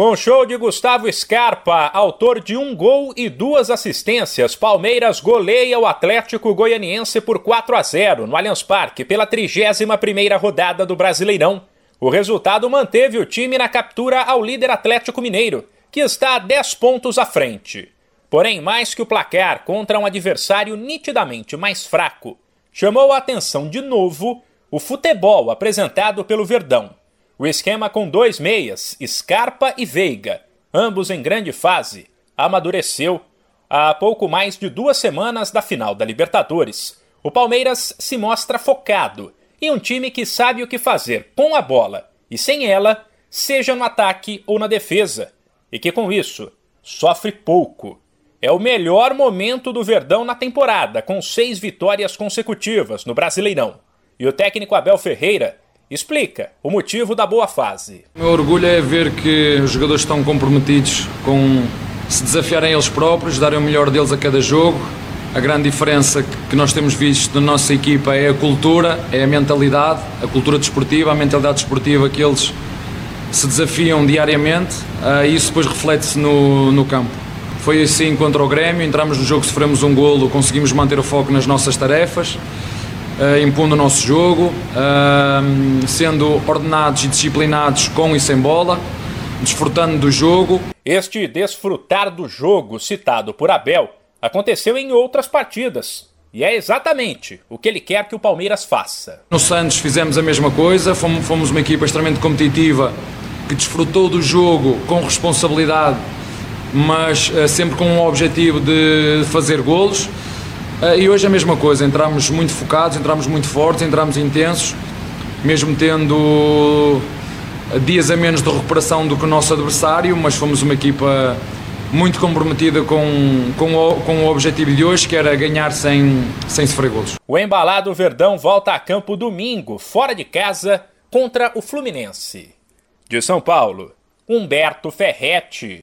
Com o show de Gustavo Scarpa, autor de um gol e duas assistências, Palmeiras goleia o Atlético Goianiense por 4 a 0 no Allianz Parque pela 31ª rodada do Brasileirão. O resultado manteve o time na captura ao líder Atlético Mineiro, que está a 10 pontos à frente. Porém, mais que o placar contra um adversário nitidamente mais fraco, chamou a atenção de novo o futebol apresentado pelo Verdão. O esquema com dois meias, Scarpa e Veiga, ambos em grande fase, amadureceu. Há pouco mais de duas semanas da final da Libertadores, o Palmeiras se mostra focado em um time que sabe o que fazer com a bola e sem ela, seja no ataque ou na defesa, e que com isso sofre pouco. É o melhor momento do Verdão na temporada, com seis vitórias consecutivas no Brasileirão. E o técnico Abel Ferreira explica o motivo da boa fase. O meu orgulho é ver que os jogadores estão comprometidos com se desafiarem eles próprios, darem o melhor deles a cada jogo. A grande diferença que nós temos visto na nossa equipa é a cultura, é a mentalidade, a cultura desportiva, a mentalidade desportiva que eles se desafiam diariamente ah, e isso depois reflete-se no, no campo. Foi assim contra o Grêmio, entramos no jogo, sofremos um golo, conseguimos manter o foco nas nossas tarefas impondo o nosso jogo, uh, sendo ordenados e disciplinados com e sem bola, desfrutando do jogo. Este desfrutar do jogo citado por Abel aconteceu em outras partidas. E é exatamente o que ele quer que o Palmeiras faça. No Santos fizemos a mesma coisa, fomos, uma equipa extremamente competitiva que desfrutou do jogo com responsabilidade, mas uh, sempre com o objetivo de fazer golos. Uh, e hoje é a mesma coisa, entramos muito focados, entramos muito fortes, entramos intensos, mesmo tendo dias a menos de recuperação do que o nosso adversário, mas fomos uma equipa muito comprometida com, com, o, com o objetivo de hoje, que era ganhar sem, sem sofrer golos. O embalado Verdão volta a campo domingo, fora de casa, contra o Fluminense. De São Paulo, Humberto Ferretti.